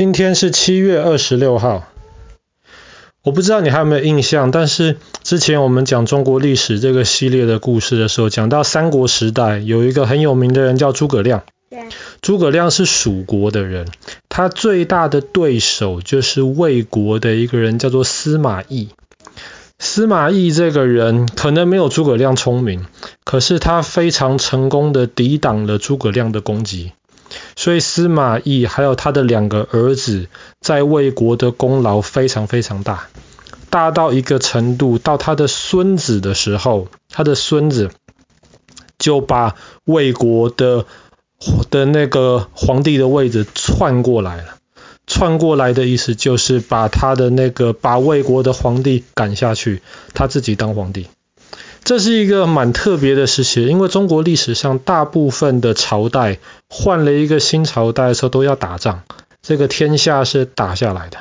今天是七月二十六号。我不知道你还有没有印象，但是之前我们讲中国历史这个系列的故事的时候，讲到三国时代有一个很有名的人叫诸葛亮。对。诸葛亮是蜀国的人，他最大的对手就是魏国的一个人叫做司马懿。司马懿这个人可能没有诸葛亮聪明，可是他非常成功的抵挡了诸葛亮的攻击。所以司马懿还有他的两个儿子在魏国的功劳非常非常大，大到一个程度，到他的孙子的时候，他的孙子就把魏国的的那个皇帝的位置篡过来了。篡过来的意思就是把他的那个把魏国的皇帝赶下去，他自己当皇帝。这是一个蛮特别的时期，因为中国历史上大部分的朝代换了一个新朝代的时候都要打仗，这个天下是打下来的。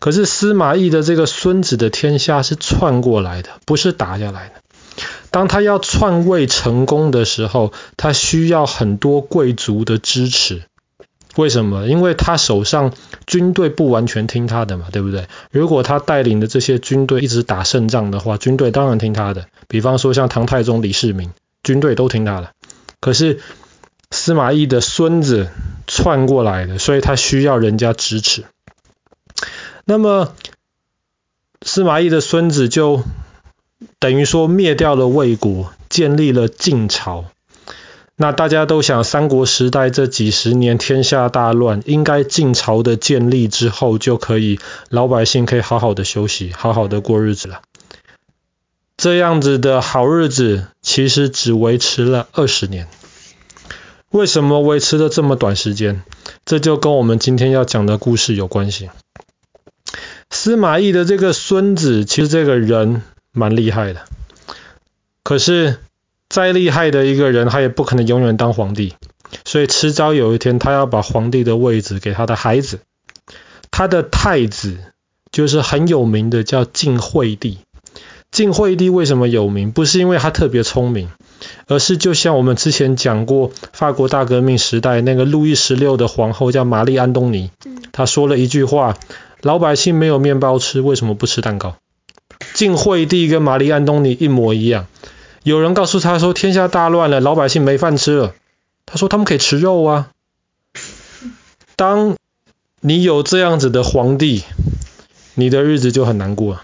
可是司马懿的这个孙子的天下是篡过来的，不是打下来的。当他要篡位成功的时候，他需要很多贵族的支持。为什么？因为他手上军队不完全听他的嘛，对不对？如果他带领的这些军队一直打胜仗的话，军队当然听他的。比方说像唐太宗李世民，军队都听他的。可是司马懿的孙子篡过来的，所以他需要人家支持。那么司马懿的孙子就等于说灭掉了魏国，建立了晋朝。那大家都想，三国时代这几十年天下大乱，应该晋朝的建立之后，就可以老百姓可以好好的休息，好好的过日子了。这样子的好日子，其实只维持了二十年。为什么维持了这么短时间？这就跟我们今天要讲的故事有关系。司马懿的这个孙子，其实这个人蛮厉害的，可是。再厉害的一个人，他也不可能永远当皇帝，所以迟早有一天，他要把皇帝的位置给他的孩子。他的太子就是很有名的，叫晋惠帝。晋惠帝为什么有名？不是因为他特别聪明，而是就像我们之前讲过，法国大革命时代那个路易十六的皇后叫玛丽安东尼，她说了一句话：老百姓没有面包吃，为什么不吃蛋糕？晋惠帝跟玛丽安东尼一模一样。有人告诉他说：“天下大乱了，老百姓没饭吃了。”他说：“他们可以吃肉啊。”当你有这样子的皇帝，你的日子就很难过。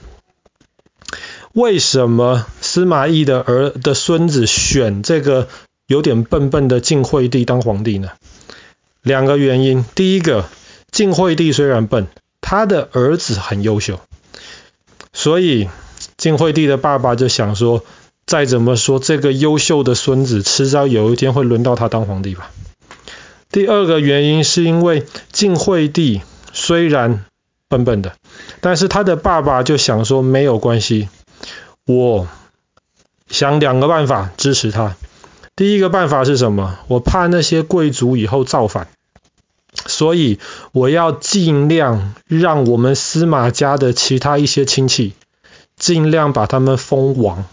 为什么司马懿的儿的孙子选这个有点笨笨的晋惠帝当皇帝呢？两个原因。第一个，晋惠帝虽然笨，他的儿子很优秀，所以晋惠帝的爸爸就想说。再怎么说，这个优秀的孙子迟早有一天会轮到他当皇帝吧。第二个原因是因为晋惠帝虽然笨笨的，但是他的爸爸就想说没有关系，我想两个办法支持他。第一个办法是什么？我怕那些贵族以后造反，所以我要尽量让我们司马家的其他一些亲戚，尽量把他们封王。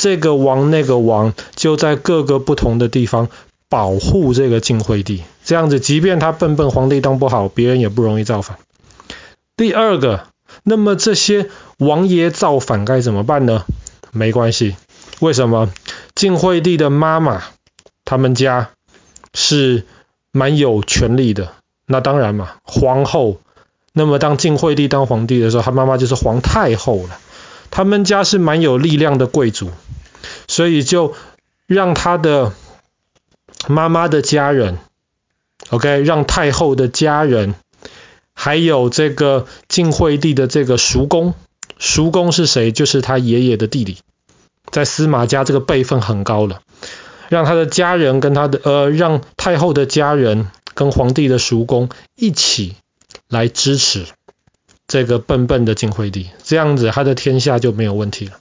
这个王那个王就在各个不同的地方保护这个晋惠帝，这样子，即便他笨笨，皇帝当不好，别人也不容易造反。第二个，那么这些王爷造反该怎么办呢？没关系，为什么？晋惠帝的妈妈他们家是蛮有权力的，那当然嘛，皇后。那么当晋惠帝当皇帝的时候，他妈妈就是皇太后了。他们家是蛮有力量的贵族，所以就让他的妈妈的家人，OK，让太后的家人，还有这个晋惠帝的这个叔公，叔公是谁？就是他爷爷的弟弟，在司马家这个辈分很高了，让他的家人跟他的呃，让太后的家人跟皇帝的叔公一起来支持。这个笨笨的晋惠帝，这样子他的天下就没有问题了。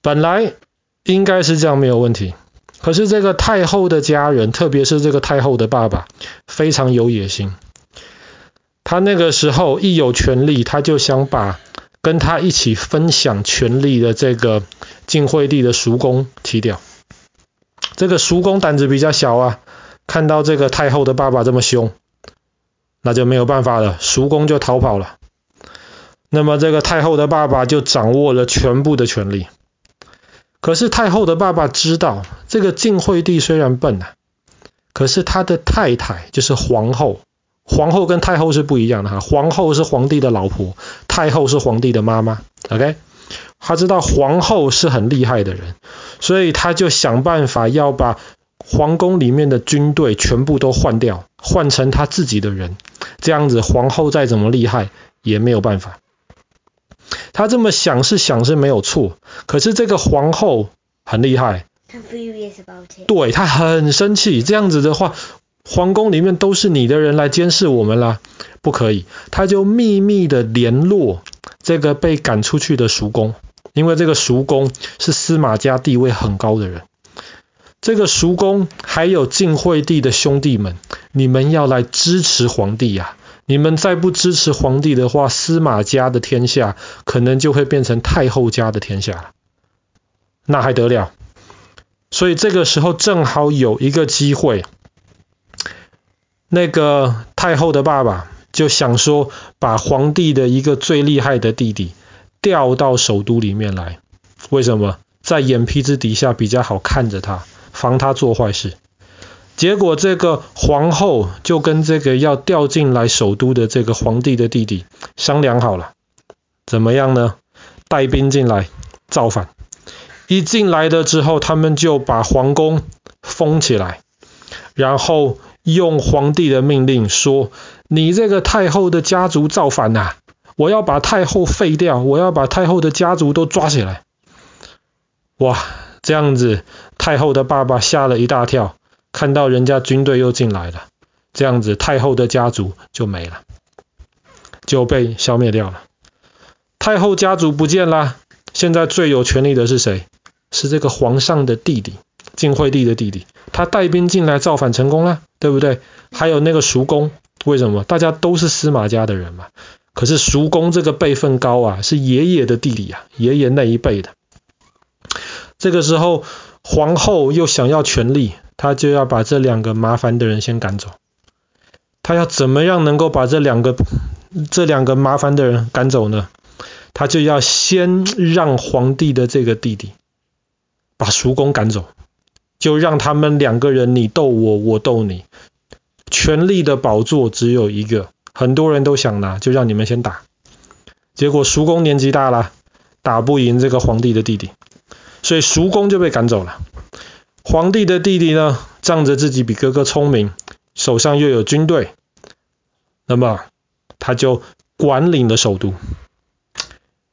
本来应该是这样没有问题，可是这个太后的家人，特别是这个太后的爸爸，非常有野心。他那个时候一有权力，他就想把跟他一起分享权力的这个晋惠帝的叔公踢掉。这个叔公胆子比较小啊，看到这个太后的爸爸这么凶。那就没有办法了，叔公就逃跑了。那么这个太后的爸爸就掌握了全部的权力。可是太后的爸爸知道，这个晋惠帝虽然笨啊，可是他的太太就是皇后，皇后跟太后是不一样的哈，皇后是皇帝的老婆，太后是皇帝的妈妈。OK，他知道皇后是很厉害的人，所以他就想办法要把皇宫里面的军队全部都换掉，换成他自己的人，这样子皇后再怎么厉害也没有办法。他这么想是想是没有错，可是这个皇后很厉害，对，他很生气。这样子的话，皇宫里面都是你的人来监视我们啦，不可以。他就秘密的联络这个被赶出去的叔公，因为这个叔公是司马家地位很高的人。这个叔公还有晋惠帝的兄弟们，你们要来支持皇帝呀。你们再不支持皇帝的话，司马家的天下可能就会变成太后家的天下了，那还得了？所以这个时候正好有一个机会，那个太后的爸爸就想说，把皇帝的一个最厉害的弟弟调到首都里面来，为什么？在眼皮子底下比较好看着他，防他做坏事。结果这个皇后就跟这个要调进来首都的这个皇帝的弟弟商量好了，怎么样呢？带兵进来造反。一进来的之后，他们就把皇宫封起来，然后用皇帝的命令说：“你这个太后的家族造反呐！我要把太后废掉，我要把太后的家族都抓起来。”哇，这样子，太后的爸爸吓了一大跳。看到人家军队又进来了，这样子太后的家族就没了，就被消灭掉了。太后家族不见了，现在最有权力的是谁？是这个皇上的弟弟，晋惠帝的弟弟。他带兵进来造反成功了，对不对？还有那个叔公，为什么？大家都是司马家的人嘛。可是叔公这个辈分高啊，是爷爷的弟弟啊，爷爷那一辈的。这个时候皇后又想要权力。他就要把这两个麻烦的人先赶走。他要怎么样能够把这两个这两个麻烦的人赶走呢？他就要先让皇帝的这个弟弟把叔公赶走，就让他们两个人你斗我，我斗你，权力的宝座只有一个，很多人都想拿，就让你们先打。结果叔公年纪大了，打不赢这个皇帝的弟弟，所以叔公就被赶走了。皇帝的弟弟呢，仗着自己比哥哥聪明，手上又有军队，那么他就管理了首都。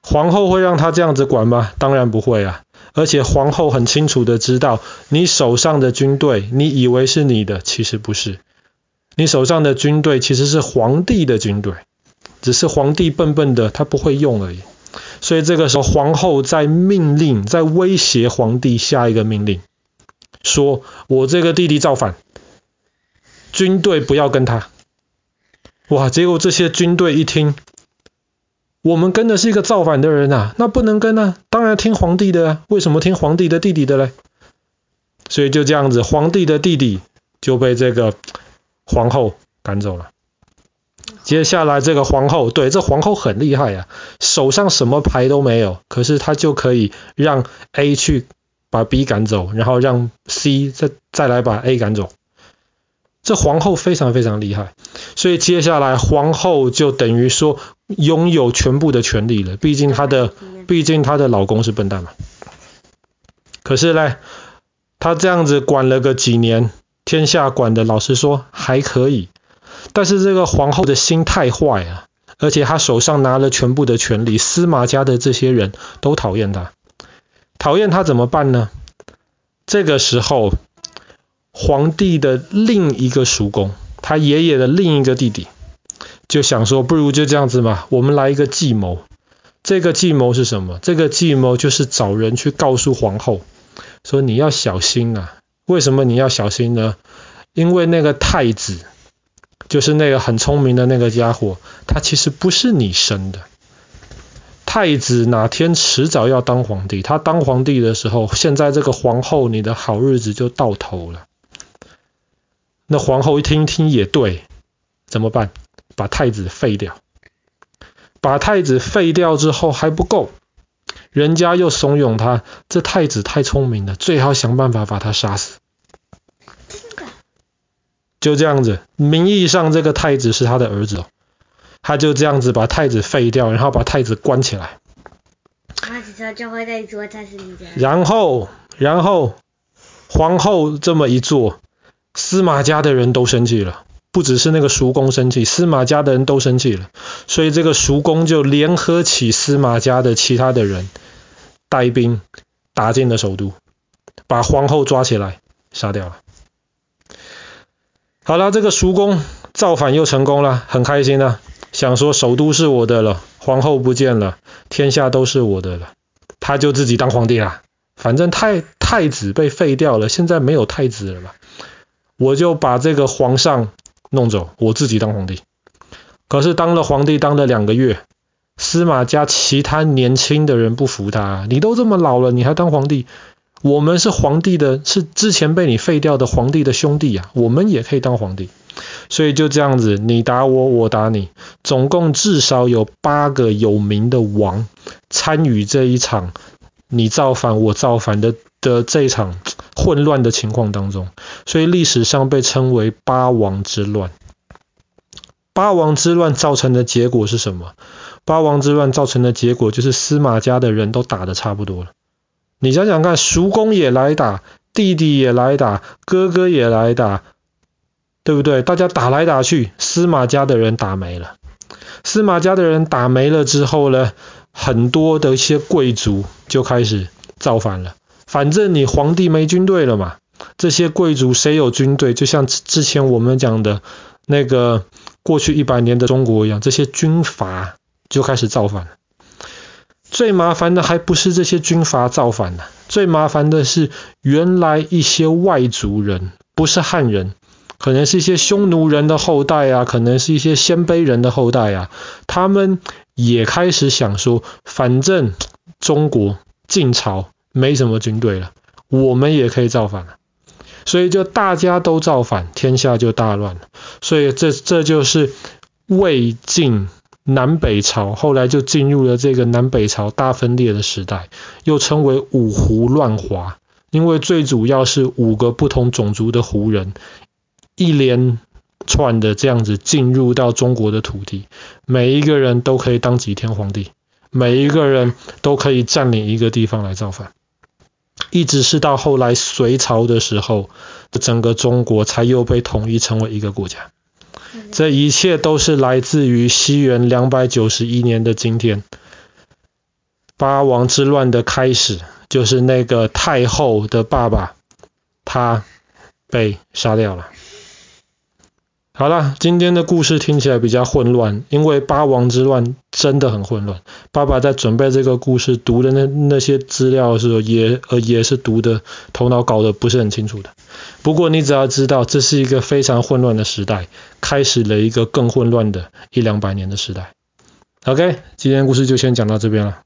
皇后会让他这样子管吗？当然不会啊！而且皇后很清楚的知道，你手上的军队，你以为是你的，其实不是。你手上的军队其实是皇帝的军队，只是皇帝笨笨的，他不会用而已。所以这个时候，皇后在命令，在威胁皇帝下一个命令。说我这个弟弟造反，军队不要跟他。哇！结果这些军队一听，我们跟的是一个造反的人啊，那不能跟啊，当然听皇帝的啊。为什么听皇帝的弟弟的嘞？所以就这样子，皇帝的弟弟就被这个皇后赶走了。接下来这个皇后，对，这皇后很厉害啊，手上什么牌都没有，可是她就可以让 A 去。把 B 赶走，然后让 C 再再来把 A 赶走。这皇后非常非常厉害，所以接下来皇后就等于说拥有全部的权利了。毕竟她的，毕竟她的老公是笨蛋嘛。可是呢，她这样子管了个几年，天下管的老实说还可以。但是这个皇后的心太坏了，而且她手上拿了全部的权利，司马家的这些人都讨厌她。讨厌他怎么办呢？这个时候，皇帝的另一个叔公，他爷爷的另一个弟弟，就想说，不如就这样子嘛，我们来一个计谋。这个计谋是什么？这个计谋就是找人去告诉皇后，说你要小心啊。为什么你要小心呢？因为那个太子，就是那个很聪明的那个家伙，他其实不是你生的。太子哪天迟早要当皇帝，他当皇帝的时候，现在这个皇后，你的好日子就到头了。那皇后一听听也对，怎么办？把太子废掉。把太子废掉之后还不够，人家又怂恿他，这太子太聪明了，最好想办法把他杀死。就这样子，名义上这个太子是他的儿子哦，他就这样子把太子废掉，然后把太子关起来。然后，然后皇后这么一做，司马家的人都生气了。不只是那个叔公生气，司马家的人都生气了，所以这个叔公就联合起司马家的其他的人，带兵打进了首都，把皇后抓起来杀掉了。好了，这个叔公造反又成功了，很开心了，想说首都是我的了，皇后不见了，天下都是我的了，他就自己当皇帝了。反正太太子被废掉了，现在没有太子了嘛，我就把这个皇上。弄走，我自己当皇帝。可是当了皇帝，当了两个月，司马家其他年轻的人不服他，你都这么老了，你还当皇帝？我们是皇帝的，是之前被你废掉的皇帝的兄弟啊，我们也可以当皇帝。所以就这样子，你打我，我打你，总共至少有八个有名的王参与这一场你造反我造反的的这一场。混乱的情况当中，所以历史上被称为八王之乱。八王之乱造成的结果是什么？八王之乱造成的结果就是司马家的人都打得差不多了。你想想看，叔公也来打，弟弟也来打，哥哥也来打，对不对？大家打来打去，司马家的人打没了。司马家的人打没了之后呢，很多的一些贵族就开始造反了。反正你皇帝没军队了嘛，这些贵族谁有军队？就像之前我们讲的那个过去一百年的中国一样，这些军阀就开始造反了。最麻烦的还不是这些军阀造反了，最麻烦的是原来一些外族人，不是汉人，可能是一些匈奴人的后代啊，可能是一些鲜卑人的后代啊，他们也开始想说，反正中国晋朝。没什么军队了，我们也可以造反了，所以就大家都造反，天下就大乱了。所以这这就是魏晋南北朝，后来就进入了这个南北朝大分裂的时代，又称为五胡乱华。因为最主要是五个不同种族的胡人一连串的这样子进入到中国的土地，每一个人都可以当几天皇帝，每一个人都可以占领一个地方来造反。一直是到后来隋朝的时候，整个中国才又被统一成为一个国家。这一切都是来自于西元两百九十一年的今天，八王之乱的开始，就是那个太后的爸爸，他被杀掉了。好了，今天的故事听起来比较混乱，因为八王之乱真的很混乱。爸爸在准备这个故事读的那那些资料的时候，也呃也是读的头脑搞得不是很清楚的。不过你只要知道，这是一个非常混乱的时代，开始了一个更混乱的一两百年的时代。OK，今天故事就先讲到这边了。